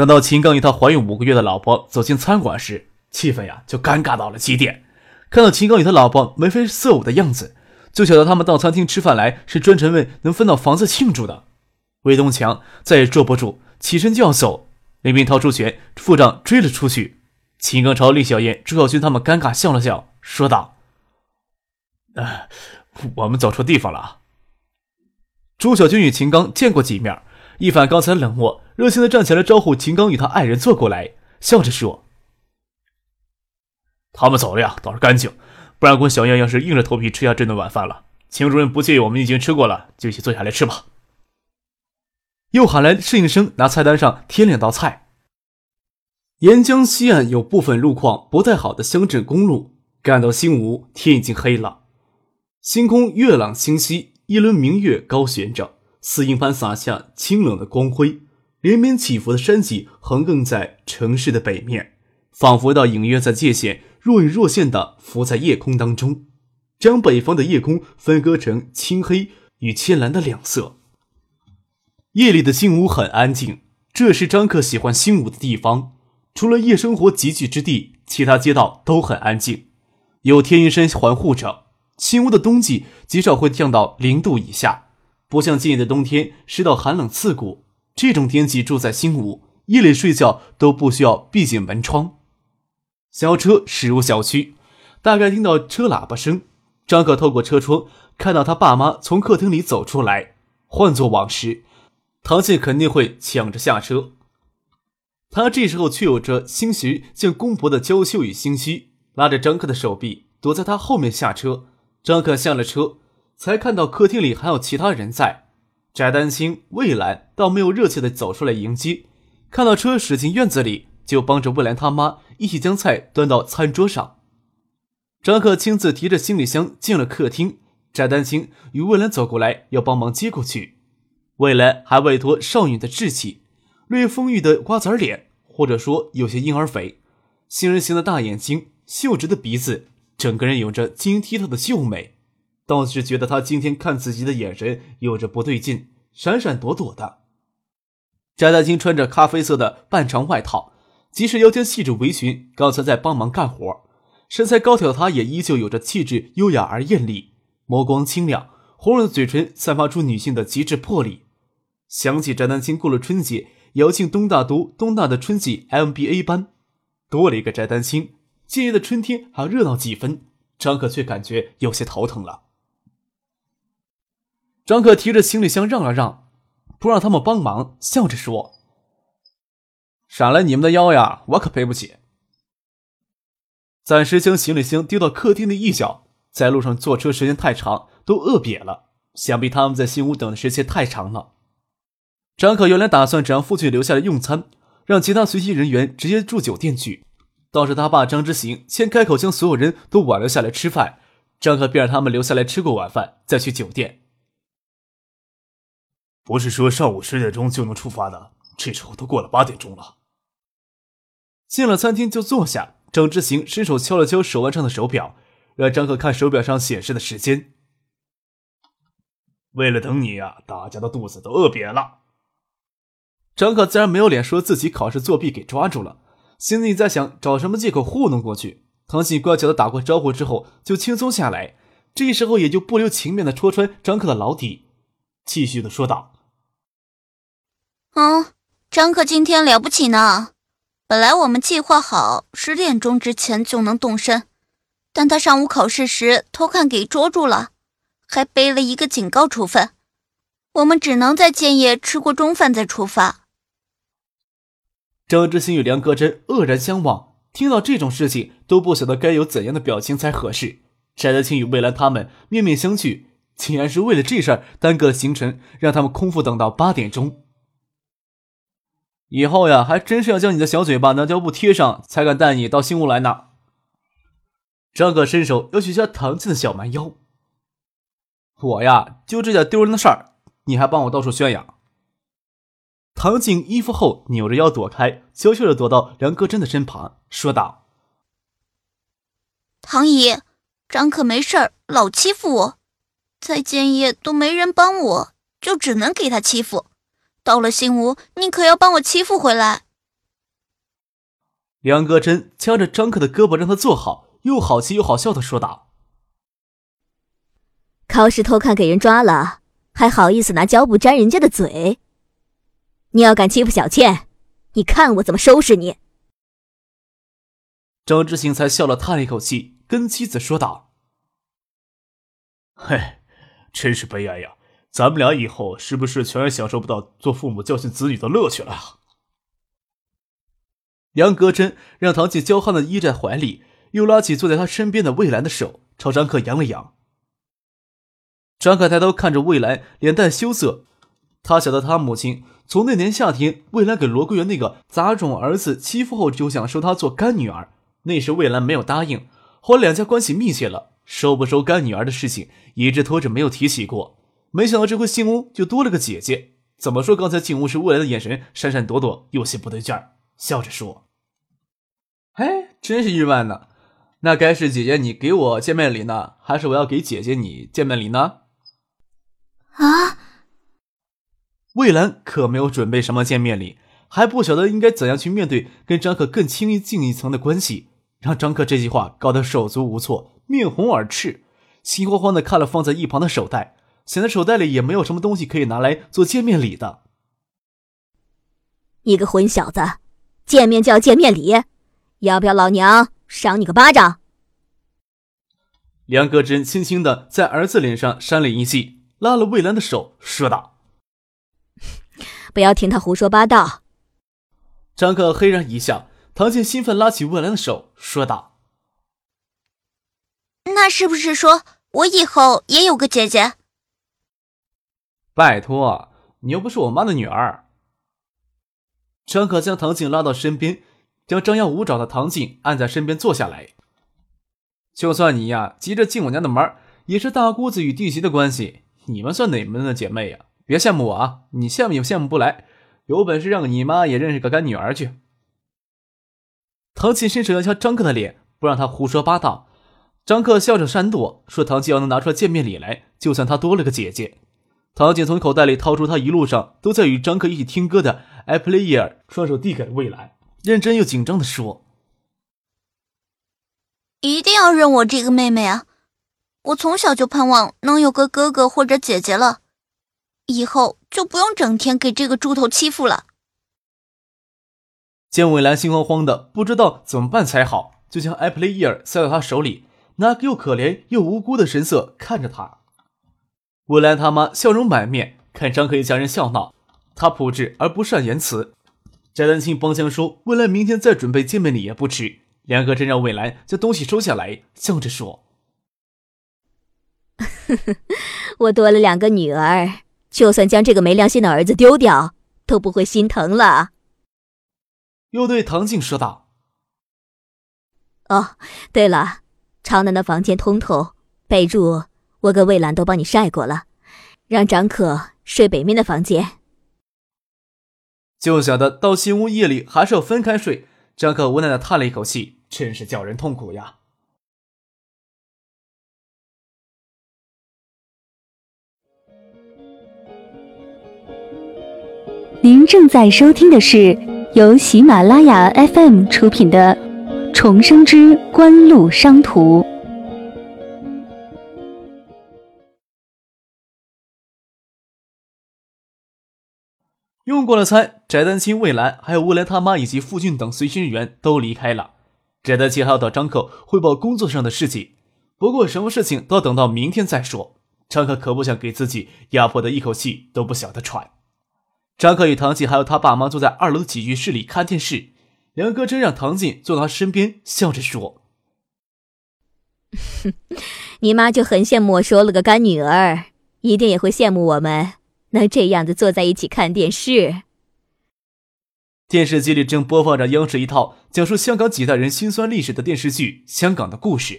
等到秦刚与他怀孕五个月的老婆走进餐馆时，气氛呀就尴尬到了极点。看到秦刚与他老婆眉飞色舞的样子，就晓得他们到餐厅吃饭来是专程为能分到房子庆祝的。魏东强再也坐不住，起身就要走，林斌掏出拳，付账追了出去。秦刚朝厉小燕、朱小军他们尴尬笑了笑，说道：“啊，我们走错地方了。”朱小军与秦刚见过几面。一反刚才冷漠，热情的站起来招呼秦刚与他爱人坐过来，笑着说：“他们走了呀，倒是干净，不然我小燕要是硬着头皮吃下这顿晚饭了。秦主任不介意我们已经吃过了，就一起坐下来吃吧。”又喊来侍应生拿菜单上添两道菜。沿江西岸有部分路况不太好的乡镇公路，赶到新吴天已经黑了，星空月朗星稀，一轮明月高悬着。似银般洒下清冷的光辉，连绵起伏的山脊横亘在城市的北面，仿佛到隐约在界限若隐若现的浮在夜空当中，将北方的夜空分割成青黑与浅蓝的两色。夜里的新屋很安静，这是张克喜欢新屋的地方。除了夜生活集聚之地，其他街道都很安静，有天云山环护着。新屋的冬季极少会降到零度以下。不像今年的冬天湿到寒冷刺骨，这种天气住在新屋，夜里睡觉都不需要闭紧门窗。小车驶入小区，大概听到车喇叭声。张可透过车窗看到他爸妈从客厅里走出来。换做往时，唐倩肯定会抢着下车，他这时候却有着兴许见公婆的娇羞与心虚，拉着张克的手臂躲在他后面下车。张可下了车。才看到客厅里还有其他人在，翟丹青、魏兰倒没有热切的走出来迎接，看到车驶进院子里，就帮着魏兰他妈一起将菜端到餐桌上。张克亲自提着行李箱进了客厅，翟丹青与魏兰走过来要帮忙接过去，魏兰还未脱少女的稚气，略丰腴的瓜子脸，或者说有些婴儿肥，杏仁形的大眼睛，秀直的鼻子，整个人有着晶莹剔透的秀美。倒是觉得他今天看自己的眼神有着不对劲，闪闪躲躲的。翟丹青穿着咖啡色的半长外套，即使腰间系着围裙，刚才在帮忙干活，身材高挑的他也依旧有着气质优雅而艳丽，眸光清亮，红润的嘴唇散发出女性的极致魄力。想起翟丹青过了春节要进东大都东大的春季 MBA 班，多了一个翟丹青，今年的春天还要热闹几分。张可却感觉有些头疼了。张可提着行李箱让了让，不让他们帮忙，笑着说：“闪了你们的腰呀，我可赔不起。”暂时将行李箱丢到客厅的一角。在路上坐车时间太长，都饿瘪了。想必他们在新屋等的时间太长了。张可原来打算只让父亲留下来用餐，让其他随行人员直接住酒店去。倒是他爸张之行先开口将所有人都挽留下来吃饭，张可便让他们留下来吃过晚饭再去酒店。不是说上午十点钟就能出发的，这时候都过了八点钟了。进了餐厅就坐下，张之行伸手敲了敲手腕上的手表，让张可看手表上显示的时间。为了等你呀，大家的肚子都饿瘪了。张可自然没有脸说自己考试作弊给抓住了，心里在想找什么借口糊弄过去。唐信乖巧的打过招呼之后就轻松下来，这时候也就不留情面的戳穿张可的老底，继续的说道。嗯，张克今天了不起呢。本来我们计划好十点钟之前就能动身，但他上午考试时偷看给捉住了，还背了一个警告处分。我们只能在建业吃过中饭再出发。张之心与梁格真愕然相望，听到这种事情都不晓得该有怎样的表情才合适。翟德清与魏兰他们面面相觑，竟然是为了这事儿耽搁了行程，让他们空腹等到八点钟。以后呀，还真是要将你的小嘴巴拿胶布贴上，才敢带你到新屋来呢。张可伸手要取下唐静的小蛮腰。我呀，就这点丢人的事儿，你还帮我到处宣扬。唐静衣服后扭着腰躲开，悄悄的躲到梁戈真的身旁，说道：“唐姨，张可没事儿，老欺负我，在建业都没人帮我，就只能给他欺负。”到了新屋，你可要帮我欺负回来。梁戈真掐着张克的胳膊，让他坐好，又好气又好笑的说道：“考试偷看给人抓了，还好意思拿胶布粘人家的嘴？你要敢欺负小倩，你看我怎么收拾你！”张志行才笑了，叹了一口气，跟妻子说道：“嘿，真是悲哀呀。”咱们俩以后是不是全然享受不到做父母教训子女的乐趣了？杨格真让唐静娇憨的依在怀里，又拉起坐在他身边的魏兰的手，朝张克扬了扬。张克抬头看着魏兰，脸带羞涩。他晓得他母亲从那年夏天魏兰给罗桂元那个杂种儿子欺负后，就想收她做干女儿。那时魏兰没有答应，后来两家关系密切了，收不收干女儿的事情一直拖着没有提起过。没想到这回进屋就多了个姐姐。怎么说？刚才进屋时未来的眼神闪闪躲躲，有些不对劲儿，笑着说：“哎，真是意外呢。那该是姐姐你给我见面礼呢，还是我要给姐姐你见面礼呢？”啊！魏兰可没有准备什么见面礼，还不晓得应该怎样去面对跟张克更亲近一层的关系，让张克这句话搞得手足无措，面红耳赤，心慌慌的看了放在一旁的手袋。显得手袋里也没有什么东西可以拿来做见面礼的。你个混小子，见面就要见面礼，要不要老娘赏你个巴掌？梁戈真轻轻的在儿子脸上扇了一记，拉了魏兰的手，说道：“不要听他胡说八道。”张克嘿然一笑，唐静兴奋拉起魏兰的手，说道：“那是不是说我以后也有个姐姐？”拜托，你又不是我妈的女儿。张可将唐静拉到身边，将张牙舞爪的唐静按在身边坐下来。就算你呀急着进我家的门，也是大姑子与弟媳的关系。你们算哪门的姐妹呀？别羡慕我啊！你羡慕也羡慕不来。有本事让你妈也认识个干女儿去。唐静伸手要敲张克的脸，不让他胡说八道。张克笑着闪躲，说：“唐静要能拿出见面礼来，就算她多了个姐姐。”唐静从口袋里掏出他一路上都在与张克一起听歌的《Play Year》，双手递给了魏兰，认真又紧张的说：“一定要认我这个妹妹啊！我从小就盼望能有个哥哥或者姐姐了，以后就不用整天给这个猪头欺负了。”见魏兰心慌慌的，不知道怎么办才好，就将《Play Year》塞到他手里，拿个又可怜又无辜的神色看着他。魏兰他妈笑容满面，看张可一家人笑闹，他朴质而不善言辞。翟丹青帮腔说：“魏兰明天再准备见面礼也不迟。”梁哥真让魏兰将东西收下来，笑着说：“ 我多了两个女儿，就算将这个没良心的儿子丢掉，都不会心疼了。”又对唐静说道：“哦，对了，朝南的房间通透，被褥。”我跟魏兰都帮你晒过了，让张可睡北面的房间。就晓得到新屋夜里还是要分开睡。张可无奈的叹了一口气，真是叫人痛苦呀。您正在收听的是由喜马拉雅 FM 出品的《重生之官路商途》。用过了餐，翟丹青、魏兰还有魏兰他妈以及傅俊等随行人员都离开了。翟丹青还要到张克汇报工作上的事情，不过什么事情都要等到明天再说。张克可不想给自己压迫的一口气都不晓得喘。张克与唐静还有他爸妈坐在二楼起居室里看电视，梁哥真让唐静坐到他身边，笑着说：“ 你妈就很羡慕我收了个干女儿，一定也会羡慕我们。”能这样子坐在一起看电视，电视机里正播放着央视一套讲述香港几代人辛酸历史的电视剧《香港的故事》。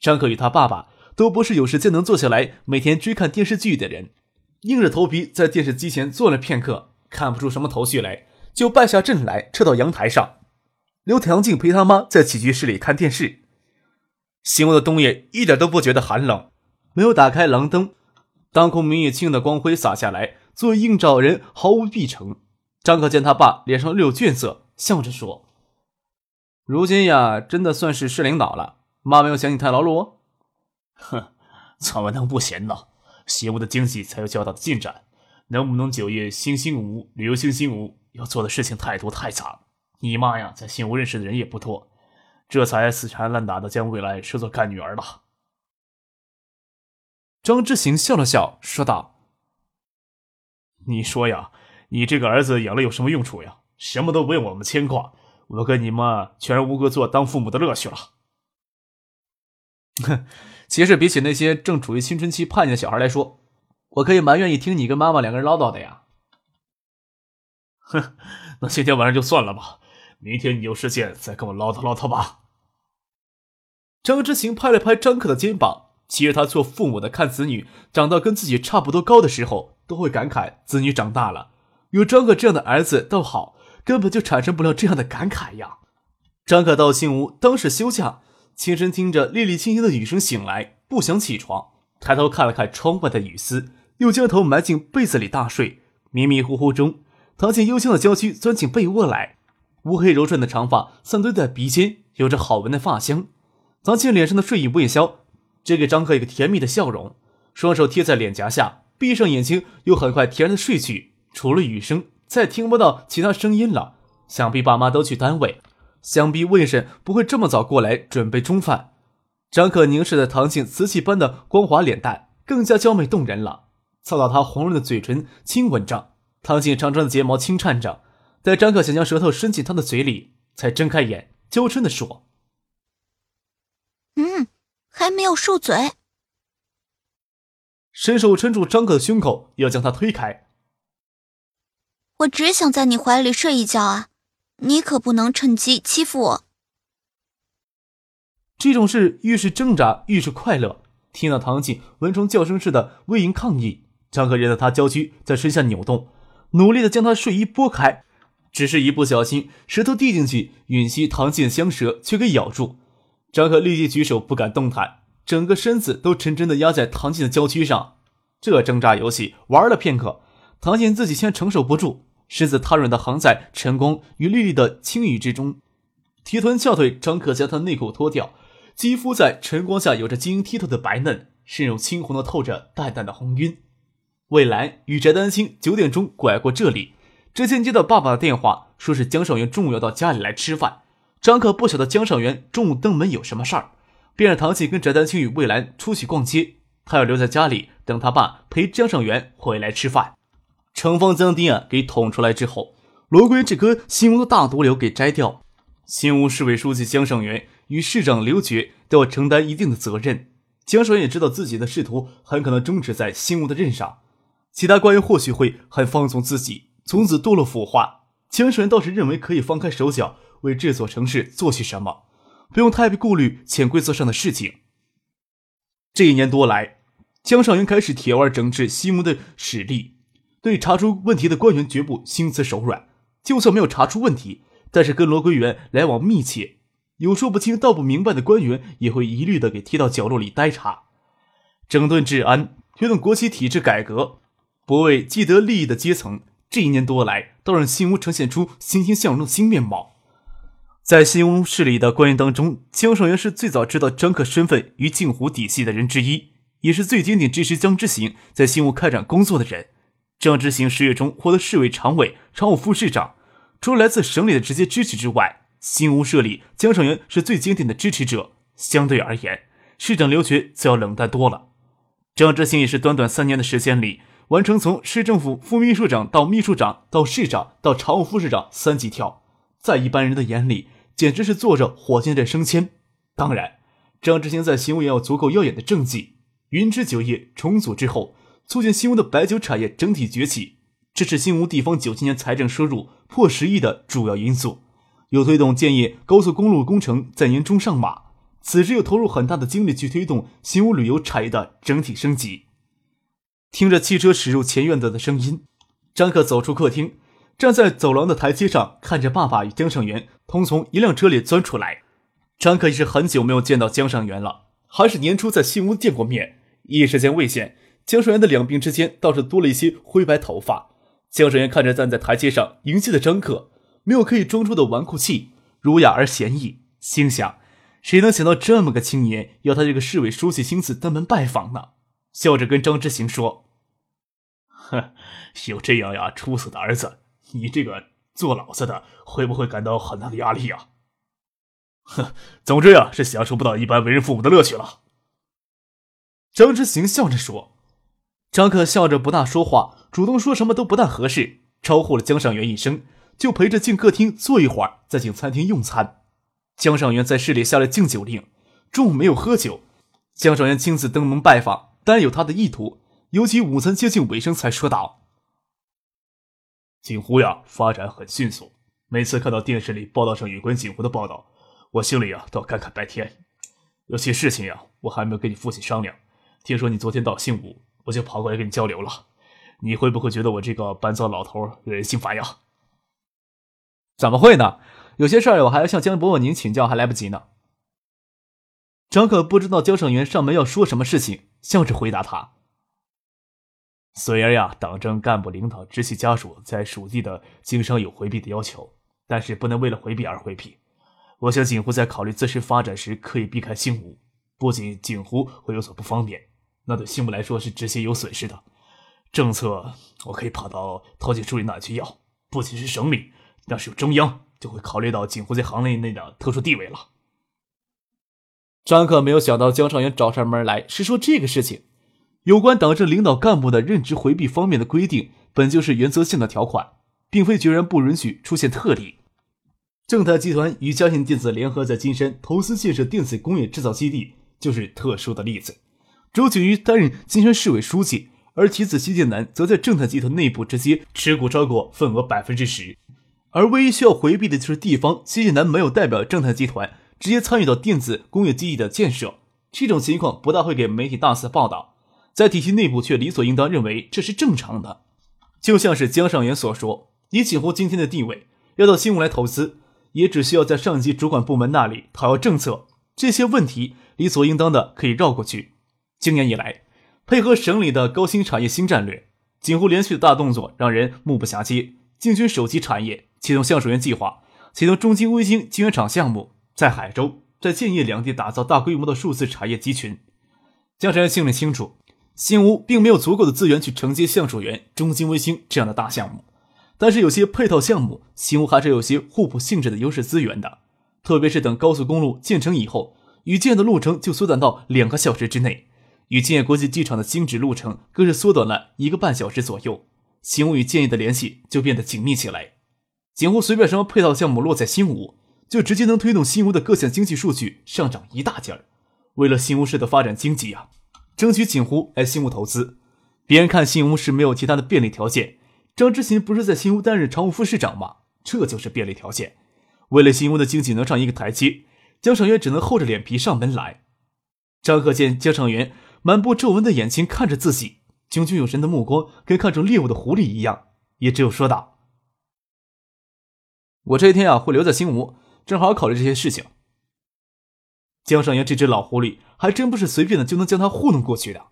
张可与他爸爸都不是有时间能坐下来每天追看电视剧的人，硬着头皮在电视机前坐了片刻，看不出什么头绪来，就败下阵来，撤到阳台上。刘唐静陪他妈在起居室里看电视。醒悟的冬夜一点都不觉得寒冷，没有打开廊灯，当空明月清的光辉洒下来，作为映照人毫无必成。张可见他爸脸上略有倦色，笑着说：“如今呀，真的算是市领导了。妈没有嫌你太劳碌。”“哼，怎么能不嫌呢？邪物的经济才有较大的进展。能不能酒业兴兴无，旅游兴兴无，要做的事情太多太杂。你妈呀，在新屋认识的人也不多，这才死缠烂打的将未来视作干女儿了。”张之行笑了笑，说道：“你说呀。”你这个儿子养了有什么用处呀？什么都不用我们牵挂，我跟你妈全然无格做当父母的乐趣了。哼，其实比起那些正处于青春期叛逆的小孩来说，我可以蛮愿意听你跟妈妈两个人唠叨的呀。哼，那今天晚上就算了吧，明天你有时间再跟我唠叨唠叨吧。张之行拍了拍张克的肩膀，其实他做父母的看子女长到跟自己差不多高的时候，都会感慨子女长大了。有张可这样的儿子倒好，根本就产生不了这样的感慨呀。张可到新屋，当是休假，轻声听着沥沥清清的雨声醒来，不想起床，抬头看了看窗外的雨丝，又将头埋进被子里大睡。迷迷糊糊中，唐静幽香的娇躯钻进被窝来，乌黑柔顺的长发散堆在鼻尖，有着好闻的发香。唐静脸上的睡意未消，只给张可一个甜蜜的笑容，双手贴在脸颊下，闭上眼睛，又很快甜然的睡去。除了雨声，再听不到其他声音了。想必爸妈都去单位，想必魏婶不会这么早过来准备中饭。张可凝视着唐静瓷器般的光滑脸蛋，更加娇媚动人了。凑到她红润的嘴唇亲吻着，唐静长长的睫毛轻颤着。待张可想将舌头伸进她的嘴里，才睁开眼，娇嗔地说：“嗯，还没有漱嘴。”伸手撑住张可的胸口，要将他推开。我只想在你怀里睡一觉啊！你可不能趁机欺负我。这种事越是挣扎越是快乐。听到唐静蚊虫叫声似的微吟抗议，张可任得他娇躯在身下扭动，努力的将他睡衣拨开，只是一不小心，舌头递进去，吮吸唐静的香舌却给咬住。张可立即举手不敢动弹，整个身子都沉沉的压在唐静的娇躯上。这挣扎游戏玩了片刻，唐静自己先承受不住。身子瘫软的横在晨光与绿绿的青雨之中，提臀翘腿，张可将他内裤脱掉，肌肤在晨光下有着晶莹剔透的白嫩，身肉青红的透着淡淡的红晕。魏兰与翟丹青九点钟拐过这里，之前接到爸爸的电话，说是江少元中午要到家里来吃饭。张可不晓得江少元中午登门有什么事儿，便让唐静跟翟丹青与魏兰出去逛街，他要留在家里等他爸陪江少元回来吃饭。城方将丁啊给捅出来之后，罗贵这颗新屋的大毒瘤给摘掉。新屋市委书记江尚元与市长刘觉都要承担一定的责任。江尚元也知道自己的仕途很可能终止在新屋的任上，其他官员或许会很放纵自己，从此堕落腐化。江尚元倒是认为可以放开手脚，为这座城市做些什么，不用太顾虑潜规则上的事情。这一年多来，江尚元开始铁腕整治新屋的实力。对查出问题的官员绝不心慈手软，就算没有查出问题，但是跟罗桂元来往密切，有说不清道不明白的官员也会一律的给踢到角落里呆查。整顿治安，推动国企体制改革，不为既得利益的阶层，这一年多来，都让新屋呈现出欣欣向荣的新面貌。在新屋市里的官员当中，江少元是最早知道张克身份与镜湖底细的人之一，也是最坚定支持江之行在新屋开展工作的人。张之行十月中获得市委常委、常务副市长，除了来自省里的直接支持之外，新屋设立江尚元是最坚定的支持者。相对而言，市长刘学则要冷淡多了。张之行也是短短三年的时间里，完成从市政府副秘书长到秘书长到市长到常务副市长三级跳，在一般人的眼里，简直是坐着火箭在升迁。当然，张之行在新屋也有足够耀眼的政绩。云芝酒业重组之后。促进新屋的白酒产业整体崛起，这是新吴地方九七年财政收入破十亿的主要因素，又推动建业高速公路工程在年中上马。此时又投入很大的精力去推动新吴旅游产业的整体升级。听着汽车驶入前院子的声音，张克走出客厅，站在走廊的台阶上，看着爸爸与江尚元同从一辆车里钻出来。张克也是很久没有见到江尚元了，还是年初在新屋见过面，一时间未见。江尚元的两鬓之间倒是多了一些灰白头发。江尚元看着站在台阶上迎接的张克，没有刻意装出的纨绔气，儒雅而闲逸，心想：谁能想到这么个青年要他这个市委书记亲自登门拜访呢？笑着跟张之行说：“哼，有这样呀出色的儿子，你这个做老子的会不会感到很大的压力呀？”哼，总之呀，是享受不到一般为人父母的乐趣了。张之行笑着说。张克笑着不大说话，主动说什么都不大合适，招呼了江尚元一声，就陪着进客厅坐一会儿，再进餐厅用餐。江尚元在市里下了禁酒令，中午没有喝酒。江尚元亲自登门拜访。但有他的意图，尤其午餐接近尾声，才说道：“锦湖呀，发展很迅速。每次看到电视里报道上有关锦湖的报道，我心里呀都要感慨半天。有些事情呀，我还没有跟你父亲商量。听说你昨天到新吴，我就跑过来跟你交流了。你会不会觉得我这个搬糟老头惹人心烦呀？”“怎么会呢？有些事儿我还要向江伯伯您请教，还来不及呢。”张可不知道江胜元上门要说什么事情。笑着回答他：“虽然呀，党政干部领导、直系家属在属地的经商有回避的要求，但是不能为了回避而回避。我想锦湖在考虑自身发展时，可以避开新吴。不仅锦湖会有所不方便，那对新吴来说是直接有损失的。政策我可以跑到陶景书里那去要，不仅是省里，要是有中央，就会考虑到锦湖在行业内的特殊地位了。”张克没有想到江少元找上门来是说这个事情。有关党政领导干部的任职回避方面的规定，本就是原则性的条款，并非决然不允许出现特例。正泰集团与嘉信电子联合在金山投资建设电子工业制造基地，就是特殊的例子。周景瑜担任金山市委书记，而其子谢建南则在正泰集团内部直接持股超过份额百分之十。而唯一需要回避的就是地方，谢建南没有代表正泰集团。直接参与到电子工业基地的建设，这种情况不大会给媒体大肆报道，在体系内部却理所应当认为这是正常的。就像是江尚元所说，以锦湖今天的地位，要到新吴来投资，也只需要在上级主管部门那里讨要政策，这些问题理所应当的可以绕过去。今年以来，配合省里的高新产业新战略，锦湖连续的大动作让人目不暇接，进军手机产业，启动橡树园计划，启动中金微晶晶圆厂项目。在海州，在建业两地打造大规模的数字产业集群。江山心里清楚，新屋并没有足够的资源去承接橡树园、中金微星这样的大项目，但是有些配套项目，新屋还是有些互补性质的优势资源的。特别是等高速公路建成以后，与建的路程就缩短到两个小时之内，与建业国际机场的经址路程更是缩短了一个半小时左右。新屋与建业的联系就变得紧密起来。几乎随便什么配套项目落在新屋。就直接能推动新屋的各项经济数据上涨一大截儿。为了新屋市的发展经济啊，争取锦湖来新屋投资。别人看新吴市没有其他的便利条件，张之行不是在新屋担任常务副市长吗？这就是便利条件。为了新屋的经济能上一个台阶，江尚元只能厚着脸皮上门来。张可见江尚元满布皱纹的眼睛看着自己，炯炯有神的目光跟看中猎物的狐狸一样，也只有说道：“我这一天啊，会留在新屋。”正好考虑这些事情。江尚元这只老狐狸还真不是随便的就能将他糊弄过去的。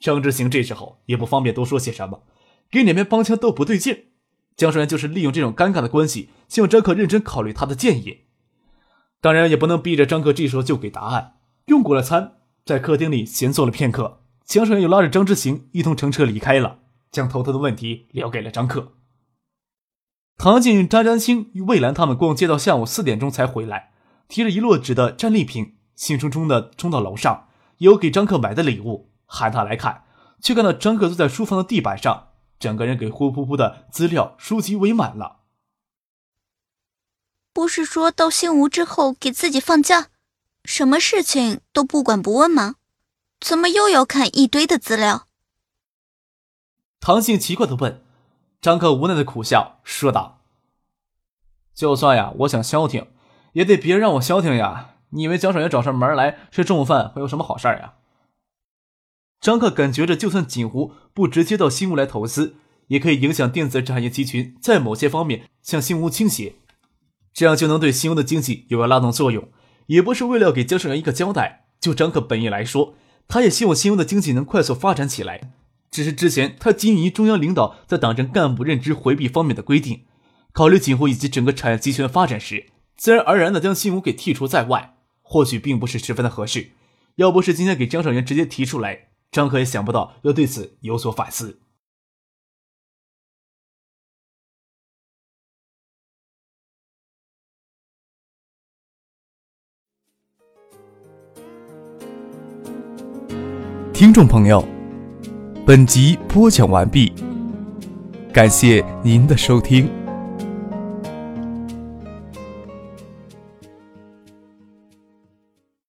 张之行这时候也不方便多说些什么，给两边帮腔都不对劲。江尚元就是利用这种尴尬的关系，希望张克认真考虑他的建议。当然也不能逼着张克这时候就给答案。用过了餐，在客厅里闲坐了片刻，江尚元又拉着张之行一同乘车离开了，将头疼的问题留给了张克。唐静、张占星与魏兰他们逛街到下午四点钟才回来，提着一摞纸的战利品，兴冲冲的冲到楼上，有给张克买的礼物，喊他来看，却看到张克坐在书房的地板上，整个人给呼呼呼的资料书籍围满了。不是说到新吴之后给自己放假，什么事情都不管不问吗？怎么又要看一堆的资料？唐静奇怪的问。张克无奈的苦笑说道：“就算呀，我想消停，也得别人让我消停呀。你以为江少元找上门来吃中午饭会有什么好事儿呀？”张克感觉着，就算锦湖不直接到新屋来投资，也可以影响电子产业集群在某些方面向新屋倾斜，这样就能对新屋的经济有个拉动作用。也不是为了给江少元一个交代，就张克本意来说，他也希望新屋的经济能快速发展起来。只是之前他基于中央领导在党政干部任职回避方面的规定，考虑锦湖以及整个产业集群的发展时，自然而然的将新屋给剔除在外，或许并不是十分的合适。要不是今天给江少元直接提出来。张可也想不到要对此有所反思。听众朋友，本集播讲完毕，感谢您的收听。